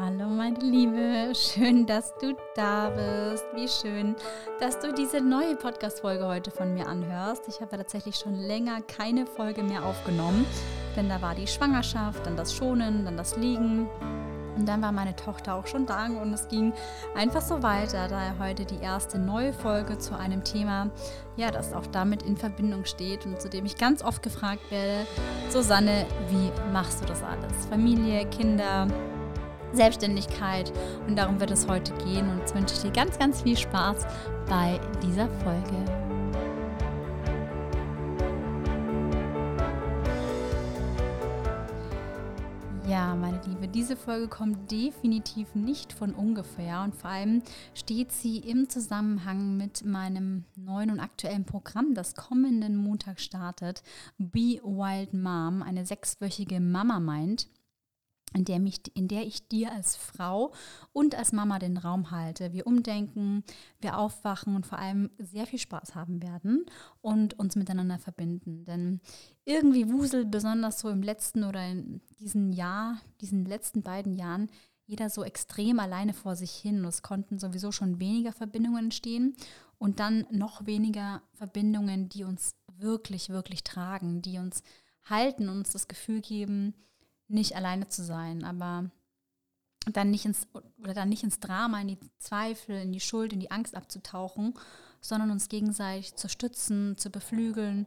Hallo meine Liebe, schön, dass du da bist. Wie schön, dass du diese neue Podcast-Folge heute von mir anhörst. Ich habe tatsächlich schon länger keine Folge mehr aufgenommen, denn da war die Schwangerschaft, dann das Schonen, dann das Liegen. Und dann war meine Tochter auch schon da und es ging einfach so weiter. Daher heute die erste neue Folge zu einem Thema, ja, das auch damit in Verbindung steht und zu dem ich ganz oft gefragt werde: Susanne, wie machst du das alles? Familie, Kinder, Selbstständigkeit. Und darum wird es heute gehen. Und jetzt wünsche ich dir ganz, ganz viel Spaß bei dieser Folge. Ja, meine Liebe, diese Folge kommt definitiv nicht von ungefähr und vor allem steht sie im Zusammenhang mit meinem neuen und aktuellen Programm, das kommenden Montag startet. Be Wild Mom, eine sechswöchige Mama Mind in der, mich, in der ich dir als Frau und als Mama den Raum halte. Wir umdenken, wir aufwachen und vor allem sehr viel Spaß haben werden und uns miteinander verbinden. Denn irgendwie wuselt besonders so im letzten oder in diesem Jahr, diesen letzten beiden Jahren, jeder so extrem alleine vor sich hin. Es konnten sowieso schon weniger Verbindungen entstehen und dann noch weniger Verbindungen, die uns wirklich, wirklich tragen, die uns halten, uns das Gefühl geben, nicht alleine zu sein, aber dann nicht ins oder dann nicht ins Drama, in die Zweifel, in die Schuld, in die Angst abzutauchen, sondern uns gegenseitig zu stützen, zu beflügeln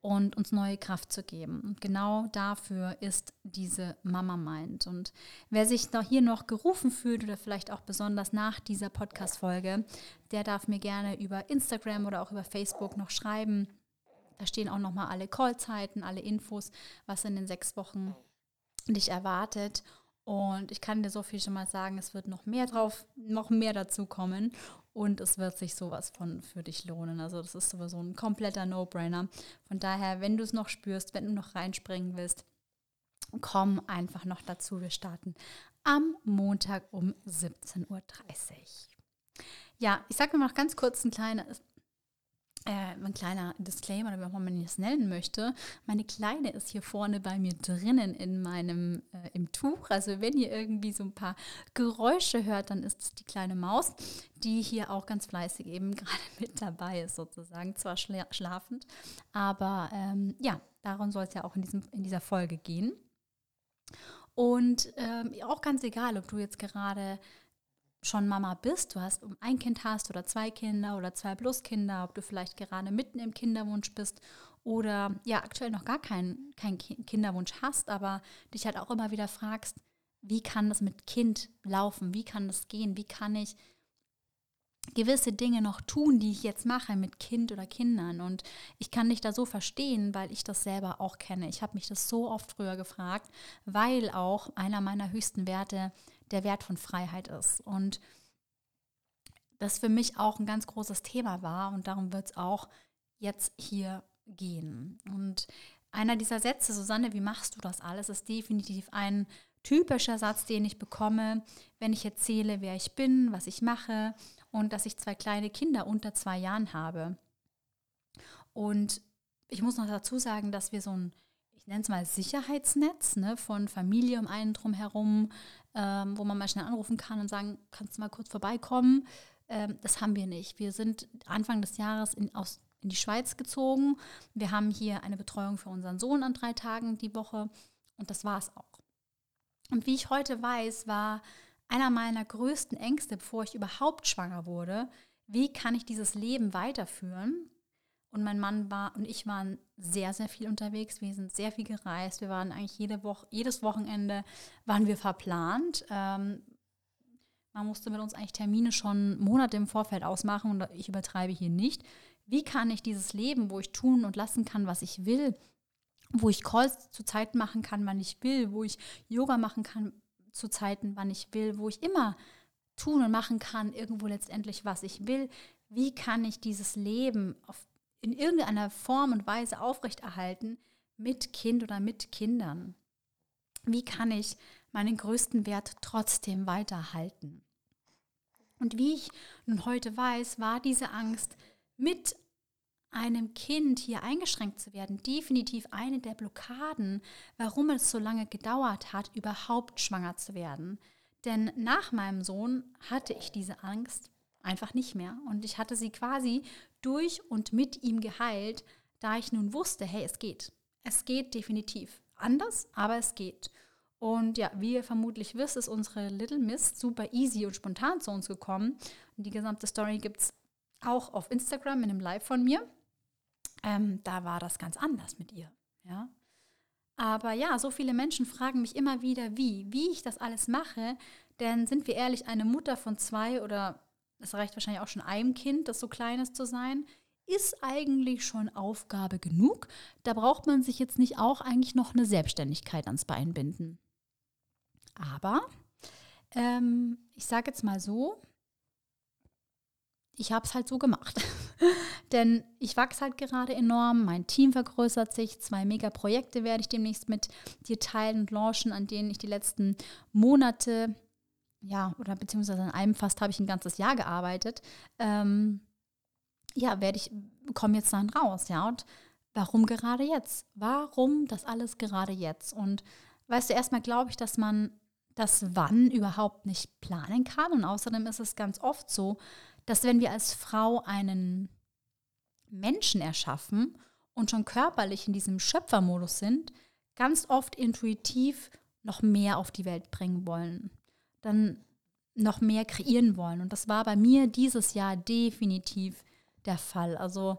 und uns neue Kraft zu geben. Und genau dafür ist diese Mama Mind. Und wer sich noch hier noch gerufen fühlt oder vielleicht auch besonders nach dieser Podcast-Folge, der darf mir gerne über Instagram oder auch über Facebook noch schreiben. Da stehen auch nochmal alle Callzeiten, alle Infos, was in den sechs Wochen dich erwartet. Und ich kann dir so viel schon mal sagen, es wird noch mehr drauf, noch mehr dazu kommen und es wird sich sowas von für dich lohnen. Also das ist sowieso ein kompletter No-Brainer. Von daher, wenn du es noch spürst, wenn du noch reinspringen willst, komm einfach noch dazu. Wir starten am Montag um 17.30 Uhr. Ja, ich sage noch ganz kurz ein kleines äh, ein kleiner Disclaimer, oder wie auch man es nennen möchte. Meine Kleine ist hier vorne bei mir drinnen in meinem äh, im Tuch. Also wenn ihr irgendwie so ein paar Geräusche hört, dann ist es die kleine Maus, die hier auch ganz fleißig eben gerade mit dabei ist, sozusagen. Zwar schla schlafend, aber ähm, ja, darum soll es ja auch in, diesem, in dieser Folge gehen. Und ähm, auch ganz egal, ob du jetzt gerade schon Mama bist, du hast ein Kind hast oder zwei Kinder oder zwei plus Kinder, ob du vielleicht gerade mitten im Kinderwunsch bist oder ja aktuell noch gar keinen kein Kinderwunsch hast, aber dich halt auch immer wieder fragst, wie kann das mit Kind laufen, wie kann das gehen, wie kann ich gewisse Dinge noch tun, die ich jetzt mache mit Kind oder Kindern. Und ich kann dich da so verstehen, weil ich das selber auch kenne. Ich habe mich das so oft früher gefragt, weil auch einer meiner höchsten Werte der Wert von Freiheit ist. Und das für mich auch ein ganz großes Thema war und darum wird es auch jetzt hier gehen. Und einer dieser Sätze, Susanne, wie machst du das alles, ist definitiv ein typischer Satz, den ich bekomme, wenn ich erzähle, wer ich bin, was ich mache und dass ich zwei kleine Kinder unter zwei Jahren habe. Und ich muss noch dazu sagen, dass wir so ein ich nenne es mal Sicherheitsnetz ne, von Familie um einen drum herum, ähm, wo man mal schnell anrufen kann und sagen, kannst du mal kurz vorbeikommen? Ähm, das haben wir nicht. Wir sind Anfang des Jahres in, aus, in die Schweiz gezogen. Wir haben hier eine Betreuung für unseren Sohn an drei Tagen die Woche und das war es auch. Und wie ich heute weiß, war einer meiner größten Ängste, bevor ich überhaupt schwanger wurde, wie kann ich dieses Leben weiterführen? Und mein Mann war und ich waren sehr, sehr viel unterwegs. Wir sind sehr viel gereist. Wir waren eigentlich jede Woche, jedes Wochenende waren wir verplant. Ähm, man musste mit uns eigentlich Termine schon Monate im Vorfeld ausmachen und ich übertreibe hier nicht. Wie kann ich dieses Leben, wo ich tun und lassen kann, was ich will, wo ich Calls zu Zeiten machen kann, wann ich will, wo ich Yoga machen kann zu Zeiten, wann ich will, wo ich immer tun und machen kann, irgendwo letztendlich, was ich will. Wie kann ich dieses Leben auf in irgendeiner Form und Weise aufrechterhalten mit Kind oder mit Kindern? Wie kann ich meinen größten Wert trotzdem weiterhalten? Und wie ich nun heute weiß, war diese Angst mit einem Kind hier eingeschränkt zu werden, definitiv eine der Blockaden, warum es so lange gedauert hat, überhaupt schwanger zu werden. Denn nach meinem Sohn hatte ich diese Angst einfach nicht mehr. Und ich hatte sie quasi durch und mit ihm geheilt, da ich nun wusste, hey, es geht. Es geht definitiv. Anders, aber es geht. Und ja, wie ihr vermutlich wisst, ist unsere Little Miss super easy und spontan zu uns gekommen. Und die gesamte Story gibt es auch auf Instagram in einem Live von mir. Ähm, da war das ganz anders mit ihr. Ja. Aber ja, so viele Menschen fragen mich immer wieder, wie, wie ich das alles mache. Denn sind wir ehrlich, eine Mutter von zwei oder es reicht wahrscheinlich auch schon einem Kind, das so klein ist zu sein, ist eigentlich schon Aufgabe genug. Da braucht man sich jetzt nicht auch eigentlich noch eine Selbstständigkeit ans Bein binden. Aber ähm, ich sage jetzt mal so, ich habe es halt so gemacht. Denn ich wachse halt gerade enorm, mein Team vergrößert sich, zwei Mega-Projekte werde ich demnächst mit dir teilen und launchen, an denen ich die letzten Monate, ja, oder beziehungsweise an einem fast habe ich ein ganzes Jahr gearbeitet. Ähm, ja, werde ich, komme jetzt dann raus, ja. Und warum gerade jetzt? Warum das alles gerade jetzt? Und weißt du, erstmal glaube ich, dass man das Wann überhaupt nicht planen kann. Und außerdem ist es ganz oft so, dass wenn wir als Frau einen Menschen erschaffen und schon körperlich in diesem Schöpfermodus sind, ganz oft intuitiv noch mehr auf die Welt bringen wollen, dann noch mehr kreieren wollen. Und das war bei mir dieses Jahr definitiv der Fall. Also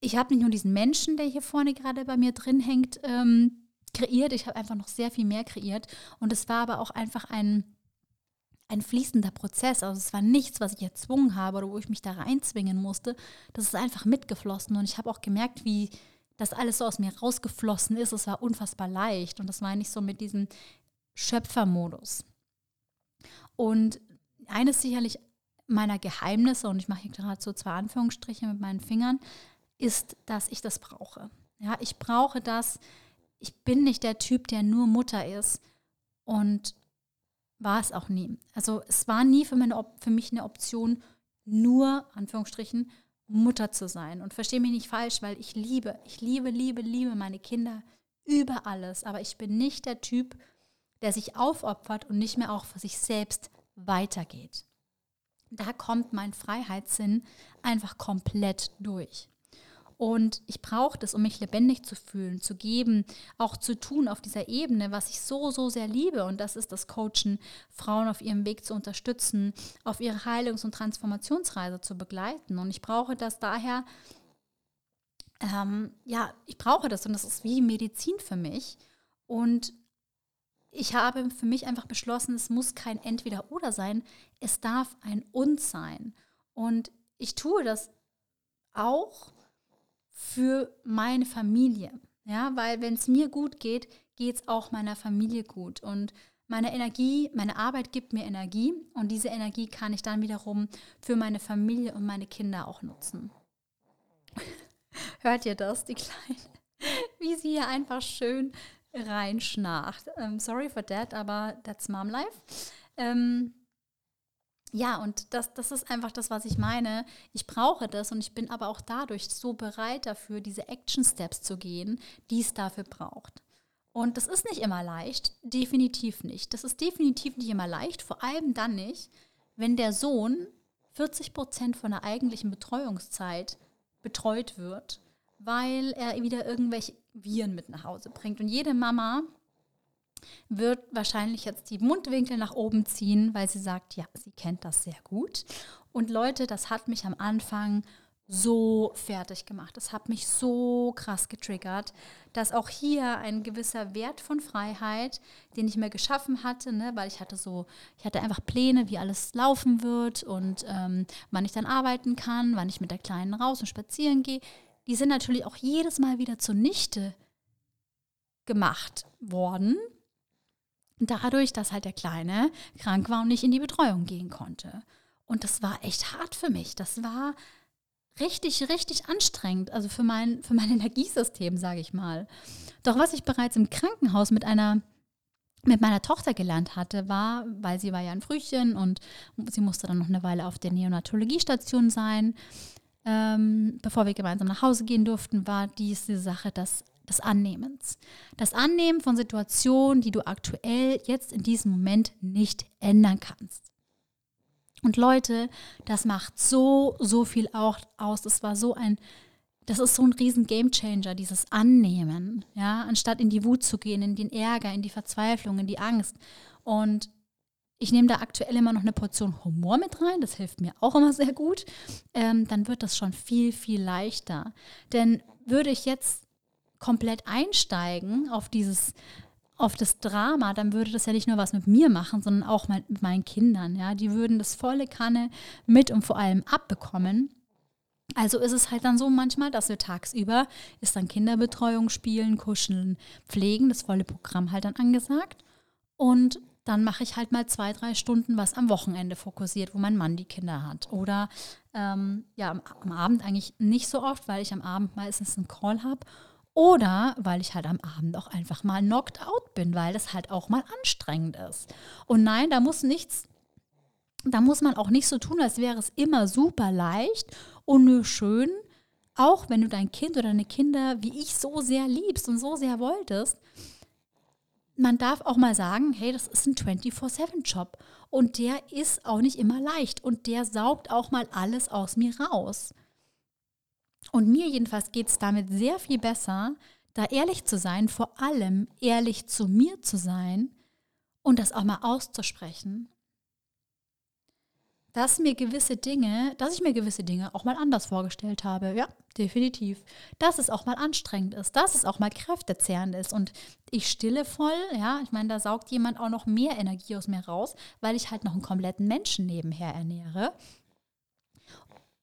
ich habe nicht nur diesen Menschen, der hier vorne gerade bei mir drin hängt, ähm, kreiert, ich habe einfach noch sehr viel mehr kreiert. Und es war aber auch einfach ein ein fließender Prozess. Also es war nichts, was ich erzwungen habe oder wo ich mich da reinzwingen musste. Das ist einfach mitgeflossen. Und ich habe auch gemerkt, wie das alles so aus mir rausgeflossen ist. Es war unfassbar leicht. Und das meine ich so mit diesem Schöpfermodus. Und eines sicherlich meiner Geheimnisse, und ich mache hier gerade so zwei Anführungsstriche mit meinen Fingern, ist, dass ich das brauche. Ja, ich brauche das. Ich bin nicht der Typ, der nur Mutter ist und war es auch nie. Also es war nie für, meine, für mich eine Option, nur, Anführungsstrichen, Mutter zu sein. Und verstehe mich nicht falsch, weil ich liebe, ich liebe, liebe, liebe meine Kinder über alles. Aber ich bin nicht der Typ, der sich aufopfert und nicht mehr auch für sich selbst weitergeht. Da kommt mein Freiheitssinn einfach komplett durch. Und ich brauche das, um mich lebendig zu fühlen, zu geben, auch zu tun auf dieser Ebene, was ich so, so sehr liebe. Und das ist das Coachen, Frauen auf ihrem Weg zu unterstützen, auf ihre Heilungs- und Transformationsreise zu begleiten. Und ich brauche das daher, ähm, ja, ich brauche das und das ist wie Medizin für mich. Und ich habe für mich einfach beschlossen, es muss kein Entweder-Oder sein, es darf ein Und sein. Und ich tue das auch für meine Familie. Ja, weil wenn es mir gut geht, geht es auch meiner Familie gut. Und meine Energie, meine Arbeit gibt mir Energie und diese Energie kann ich dann wiederum für meine Familie und meine Kinder auch nutzen. Hört ihr das, die Kleine? Wie sie hier einfach schön reinschnarcht. Um, ähm, sorry for that, aber that's Mom Life. Ähm, ja, und das, das ist einfach das, was ich meine. Ich brauche das und ich bin aber auch dadurch so bereit dafür, diese Action Steps zu gehen, die es dafür braucht. Und das ist nicht immer leicht, definitiv nicht. Das ist definitiv nicht immer leicht, vor allem dann nicht, wenn der Sohn 40 Prozent von der eigentlichen Betreuungszeit betreut wird, weil er wieder irgendwelche Viren mit nach Hause bringt. Und jede Mama wird wahrscheinlich jetzt die Mundwinkel nach oben ziehen, weil sie sagt, ja, sie kennt das sehr gut. Und Leute, das hat mich am Anfang so fertig gemacht. Das hat mich so krass getriggert, dass auch hier ein gewisser Wert von Freiheit, den ich mir geschaffen hatte, ne, weil ich hatte so, ich hatte einfach Pläne, wie alles laufen wird und ähm, wann ich dann arbeiten kann, wann ich mit der Kleinen raus und spazieren gehe, die sind natürlich auch jedes Mal wieder zunichte gemacht worden, dadurch, dass halt der Kleine krank war und nicht in die Betreuung gehen konnte. Und das war echt hart für mich. Das war richtig, richtig anstrengend, also für mein, für mein Energiesystem, sage ich mal. Doch was ich bereits im Krankenhaus mit einer mit meiner Tochter gelernt hatte, war, weil sie war ja ein Frühchen und sie musste dann noch eine Weile auf der Neonatologiestation sein, ähm, bevor wir gemeinsam nach Hause gehen durften, war diese Sache, dass des Annehmens. Das Annehmen von Situationen, die du aktuell jetzt in diesem Moment nicht ändern kannst. Und Leute, das macht so, so viel auch aus. Das war so ein, das ist so ein riesen Gamechanger, dieses Annehmen, ja, anstatt in die Wut zu gehen, in den Ärger, in die Verzweiflung, in die Angst. Und ich nehme da aktuell immer noch eine Portion Humor mit rein, das hilft mir auch immer sehr gut. Ähm, dann wird das schon viel, viel leichter. Denn würde ich jetzt komplett einsteigen auf dieses auf das Drama, dann würde das ja nicht nur was mit mir machen, sondern auch mit meinen Kindern. Ja, die würden das volle Kanne mit und vor allem abbekommen. Also ist es halt dann so manchmal, dass wir tagsüber ist dann Kinderbetreuung, Spielen, Kuscheln, Pflegen, das volle Programm halt dann angesagt. Und dann mache ich halt mal zwei, drei Stunden was am Wochenende fokussiert, wo mein Mann die Kinder hat. Oder ähm, ja, am, am, Abend eigentlich nicht so oft, weil ich am Abend meistens einen Call habe. Oder weil ich halt am Abend auch einfach mal knocked out bin, weil das halt auch mal anstrengend ist. Und nein, da muss nichts, da muss man auch nicht so tun, als wäre es immer super leicht und nur schön. Auch wenn du dein Kind oder deine Kinder wie ich so sehr liebst und so sehr wolltest, man darf auch mal sagen, hey, das ist ein 24-7-Job und der ist auch nicht immer leicht. Und der saugt auch mal alles aus mir raus. Und mir jedenfalls geht es damit sehr viel besser, da ehrlich zu sein, vor allem ehrlich zu mir zu sein und das auch mal auszusprechen dass mir gewisse Dinge, dass ich mir gewisse Dinge auch mal anders vorgestellt habe. Ja, definitiv. Dass es auch mal anstrengend ist, dass es auch mal kräftezehrend ist. Und ich stille voll, ja, ich meine, da saugt jemand auch noch mehr Energie aus mir raus, weil ich halt noch einen kompletten Menschen nebenher ernähre.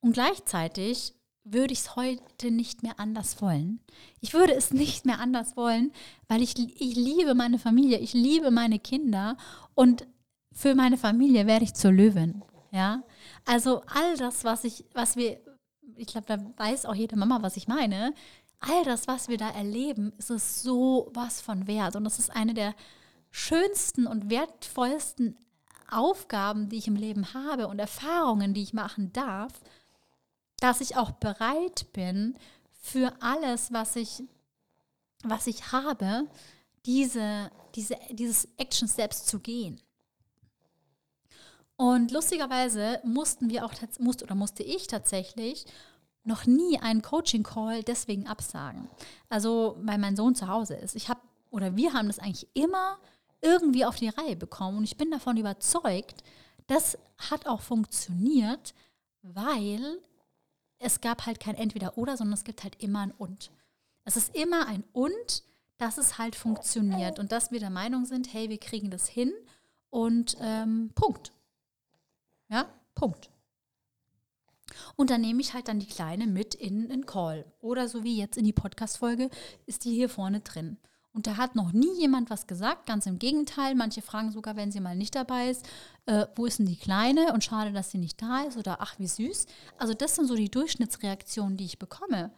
Und gleichzeitig würde ich es heute nicht mehr anders wollen. Ich würde es nicht mehr anders wollen, weil ich, ich liebe meine Familie, ich liebe meine Kinder und für meine Familie werde ich zur Löwin. Ja, also all das, was ich, was wir, ich glaube, da weiß auch jede Mama, was ich meine. All das, was wir da erleben, ist es so was von wert. Und das ist eine der schönsten und wertvollsten Aufgaben, die ich im Leben habe und Erfahrungen, die ich machen darf, dass ich auch bereit bin, für alles, was ich, was ich habe, diese, diese, dieses Action Steps zu gehen. Und lustigerweise mussten wir auch, musste oder musste ich tatsächlich noch nie einen Coaching-Call deswegen absagen. Also, weil mein Sohn zu Hause ist. Ich habe, oder wir haben das eigentlich immer irgendwie auf die Reihe bekommen. Und ich bin davon überzeugt, das hat auch funktioniert, weil es gab halt kein Entweder-Oder, sondern es gibt halt immer ein Und. Es ist immer ein Und, dass es halt funktioniert und dass wir der Meinung sind, hey, wir kriegen das hin und ähm, Punkt. Ja, Punkt. Und dann nehme ich halt dann die Kleine mit in den Call. Oder so wie jetzt in die Podcast-Folge ist die hier vorne drin. Und da hat noch nie jemand was gesagt, ganz im Gegenteil. Manche fragen sogar, wenn sie mal nicht dabei ist, äh, wo ist denn die Kleine? Und schade, dass sie nicht da ist. Oder ach, wie süß. Also das sind so die Durchschnittsreaktionen, die ich bekomme.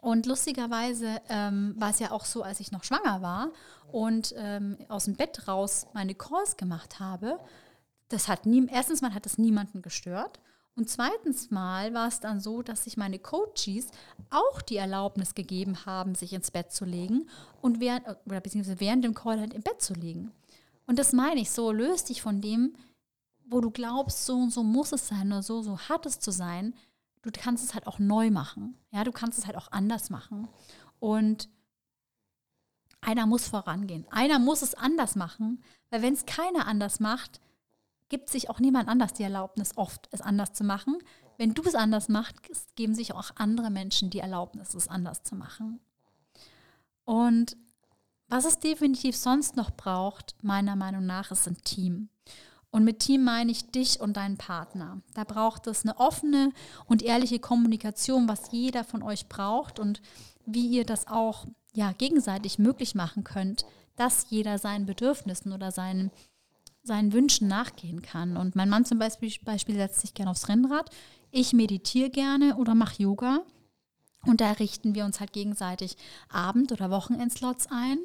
Und lustigerweise ähm, war es ja auch so, als ich noch schwanger war und ähm, aus dem Bett raus meine Calls gemacht habe, das hat nie, erstens mal hat es niemanden gestört. Und zweitens mal war es dann so, dass sich meine Coaches auch die Erlaubnis gegeben haben, sich ins Bett zu legen und während, oder beziehungsweise während dem Call halt im Bett zu liegen. Und das meine ich so, löst dich von dem, wo du glaubst, so und so muss es sein oder so, so hat es zu sein. Du kannst es halt auch neu machen. Ja, du kannst es halt auch anders machen. Und einer muss vorangehen. Einer muss es anders machen, weil wenn es keiner anders macht, gibt sich auch niemand anders die Erlaubnis, oft es anders zu machen. Wenn du es anders machst, geben sich auch andere Menschen die Erlaubnis, es anders zu machen. Und was es definitiv sonst noch braucht, meiner Meinung nach, ist ein Team. Und mit Team meine ich dich und deinen Partner. Da braucht es eine offene und ehrliche Kommunikation, was jeder von euch braucht und wie ihr das auch ja, gegenseitig möglich machen könnt, dass jeder seinen Bedürfnissen oder seinen seinen Wünschen nachgehen kann. Und mein Mann zum Beispiel, Beispiel setzt sich gerne aufs Rennrad. Ich meditiere gerne oder mache Yoga. Und da richten wir uns halt gegenseitig Abend- oder Wochenendslots ein,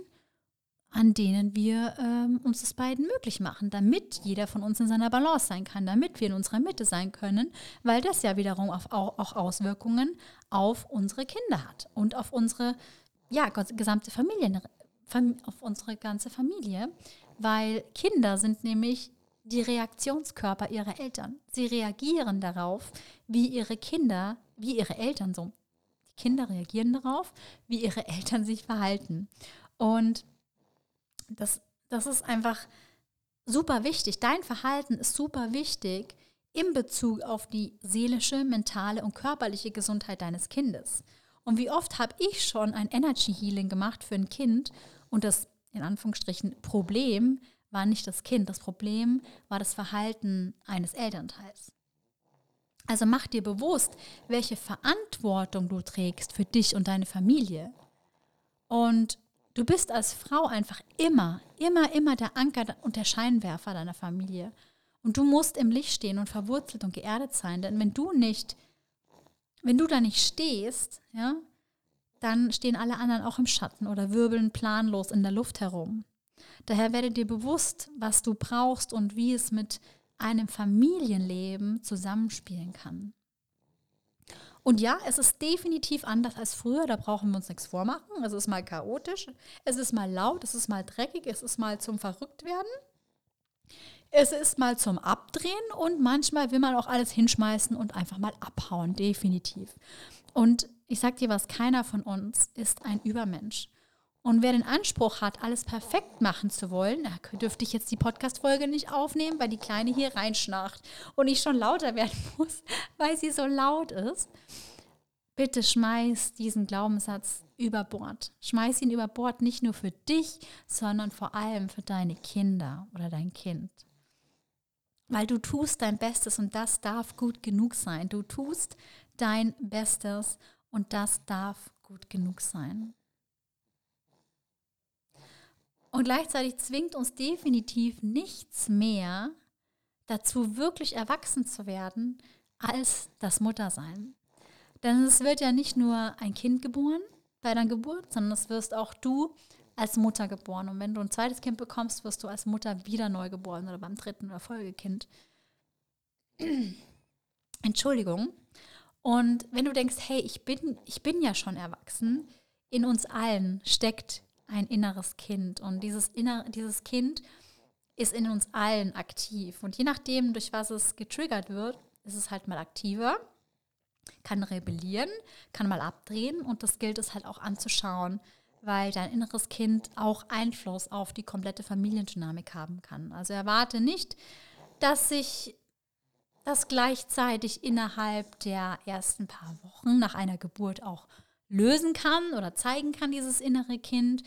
an denen wir ähm, uns das beiden möglich machen, damit jeder von uns in seiner Balance sein kann, damit wir in unserer Mitte sein können, weil das ja wiederum auf, auch, Auswirkungen auf unsere Kinder hat und auf unsere ja, gesamte Familie, auf unsere ganze Familie, weil Kinder sind nämlich die Reaktionskörper ihrer Eltern. Sie reagieren darauf, wie ihre Kinder, wie ihre Eltern so. Die Kinder reagieren darauf, wie ihre Eltern sich verhalten. Und das, das ist einfach super wichtig. Dein Verhalten ist super wichtig in Bezug auf die seelische, mentale und körperliche Gesundheit deines Kindes. Und wie oft habe ich schon ein Energy Healing gemacht für ein Kind und das in Anführungsstrichen Problem war nicht das Kind, das Problem war das Verhalten eines Elternteils. Also mach dir bewusst, welche Verantwortung du trägst für dich und deine Familie. Und Du bist als Frau einfach immer, immer, immer der Anker und der Scheinwerfer deiner Familie. Und du musst im Licht stehen und verwurzelt und geerdet sein. Denn wenn du nicht, wenn du da nicht stehst, ja, dann stehen alle anderen auch im Schatten oder wirbeln planlos in der Luft herum. Daher werde dir bewusst, was du brauchst und wie es mit einem Familienleben zusammenspielen kann. Und ja, es ist definitiv anders als früher, da brauchen wir uns nichts vormachen. Es ist mal chaotisch, es ist mal laut, es ist mal dreckig, es ist mal zum Verrücktwerden. Es ist mal zum Abdrehen und manchmal will man auch alles hinschmeißen und einfach mal abhauen, definitiv. Und ich sag dir was, keiner von uns ist ein Übermensch. Und wer den Anspruch hat, alles perfekt machen zu wollen, da dürfte ich jetzt die Podcast-Folge nicht aufnehmen, weil die Kleine hier reinschnarcht und ich schon lauter werden muss, weil sie so laut ist. Bitte schmeiß diesen Glaubenssatz über Bord. Schmeiß ihn über Bord nicht nur für dich, sondern vor allem für deine Kinder oder dein Kind. Weil du tust dein Bestes und das darf gut genug sein. Du tust dein Bestes und das darf gut genug sein. Und gleichzeitig zwingt uns definitiv nichts mehr dazu, wirklich erwachsen zu werden, als das Muttersein. Denn es wird ja nicht nur ein Kind geboren bei deiner Geburt, sondern es wirst auch du als Mutter geboren. Und wenn du ein zweites Kind bekommst, wirst du als Mutter wieder neu geboren oder beim dritten oder Folgekind. Entschuldigung. Und wenn du denkst, hey, ich bin, ich bin ja schon erwachsen, in uns allen steckt ein inneres Kind. Und dieses, inner, dieses Kind ist in uns allen aktiv. Und je nachdem, durch was es getriggert wird, ist es halt mal aktiver, kann rebellieren, kann mal abdrehen. Und das gilt es halt auch anzuschauen, weil dein inneres Kind auch Einfluss auf die komplette Familiendynamik haben kann. Also erwarte nicht, dass sich das gleichzeitig innerhalb der ersten paar Wochen nach einer Geburt auch lösen kann oder zeigen kann, dieses innere Kind.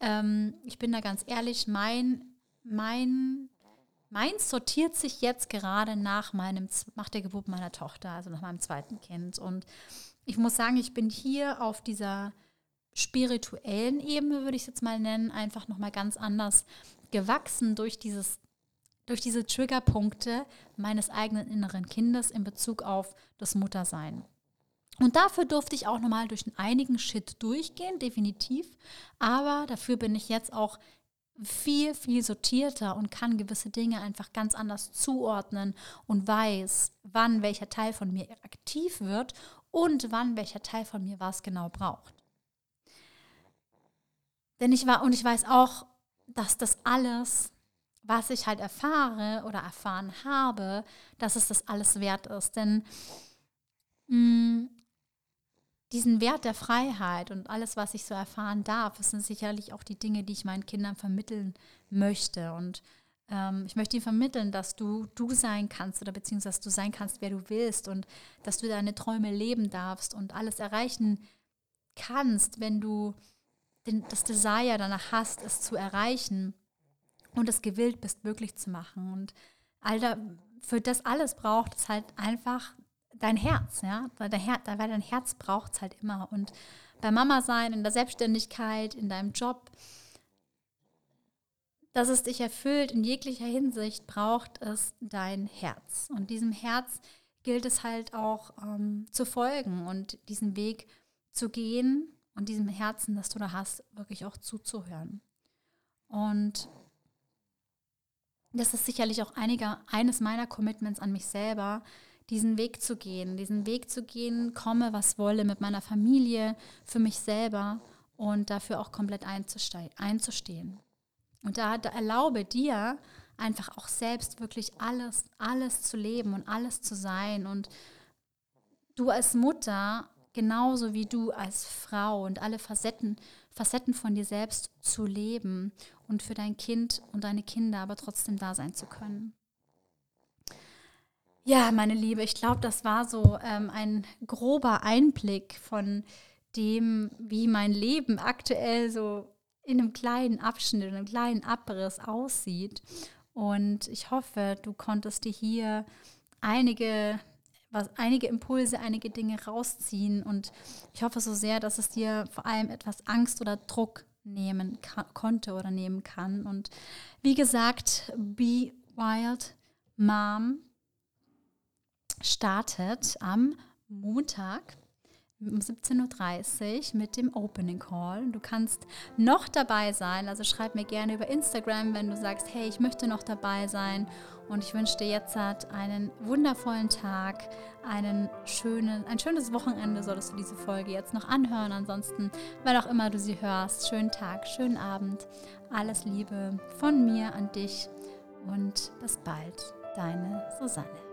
Ähm, ich bin da ganz ehrlich, mein, mein, meins sortiert sich jetzt gerade nach, meinem, nach der Geburt meiner Tochter, also nach meinem zweiten Kind. Und ich muss sagen, ich bin hier auf dieser spirituellen Ebene, würde ich es jetzt mal nennen, einfach nochmal ganz anders gewachsen durch dieses durch diese Triggerpunkte meines eigenen inneren Kindes in Bezug auf das Muttersein. Und dafür durfte ich auch nochmal durch einigen Shit durchgehen, definitiv. Aber dafür bin ich jetzt auch viel, viel sortierter und kann gewisse Dinge einfach ganz anders zuordnen und weiß, wann welcher Teil von mir aktiv wird und wann welcher Teil von mir was genau braucht. Denn ich war, und ich weiß auch, dass das alles, was ich halt erfahre oder erfahren habe, dass es das alles wert ist. Denn mm, diesen Wert der Freiheit und alles, was ich so erfahren darf, das sind sicherlich auch die Dinge, die ich meinen Kindern vermitteln möchte. Und ähm, ich möchte ihnen vermitteln, dass du du sein kannst oder beziehungsweise du sein kannst, wer du willst und dass du deine Träume leben darfst und alles erreichen kannst, wenn du den, das Desire danach hast, es zu erreichen und es gewillt bist, wirklich zu machen. Und all da, für das alles braucht es halt einfach dein Herz, ja, weil, dein, Her weil dein Herz braucht es halt immer. Und bei Mama sein, in der Selbstständigkeit, in deinem Job, dass es dich erfüllt in jeglicher Hinsicht, braucht es dein Herz. Und diesem Herz gilt es halt auch ähm, zu folgen und diesen Weg zu gehen und diesem Herzen, das du da hast, wirklich auch zuzuhören. Und das ist sicherlich auch einiger, eines meiner Commitments an mich selber, diesen Weg zu gehen, diesen Weg zu gehen, komme was wolle mit meiner Familie, für mich selber und dafür auch komplett einzustehen. Und da, da erlaube dir einfach auch selbst wirklich alles, alles zu leben und alles zu sein. Und du als Mutter, genauso wie du als Frau und alle Facetten, Facetten von dir selbst zu leben und für dein Kind und deine Kinder aber trotzdem da sein zu können. Ja, meine Liebe, ich glaube, das war so ähm, ein grober Einblick von dem, wie mein Leben aktuell so in einem kleinen Abschnitt, in einem kleinen Abriss aussieht. Und ich hoffe, du konntest dir hier einige, was, einige Impulse, einige Dinge rausziehen. Und ich hoffe so sehr, dass es dir vor allem etwas Angst oder Druck nehmen konnte oder nehmen kann. Und wie gesagt, Be Wild Mom startet am Montag um 17.30 Uhr mit dem Opening Call. Du kannst noch dabei sein, also schreib mir gerne über Instagram, wenn du sagst, hey, ich möchte noch dabei sein. Und ich wünsche dir jetzt einen wundervollen Tag, einen schönen, ein schönes Wochenende solltest du diese Folge jetzt noch anhören. Ansonsten, weil auch immer du sie hörst, schönen Tag, schönen Abend. Alles Liebe von mir an dich und bis bald, deine Susanne.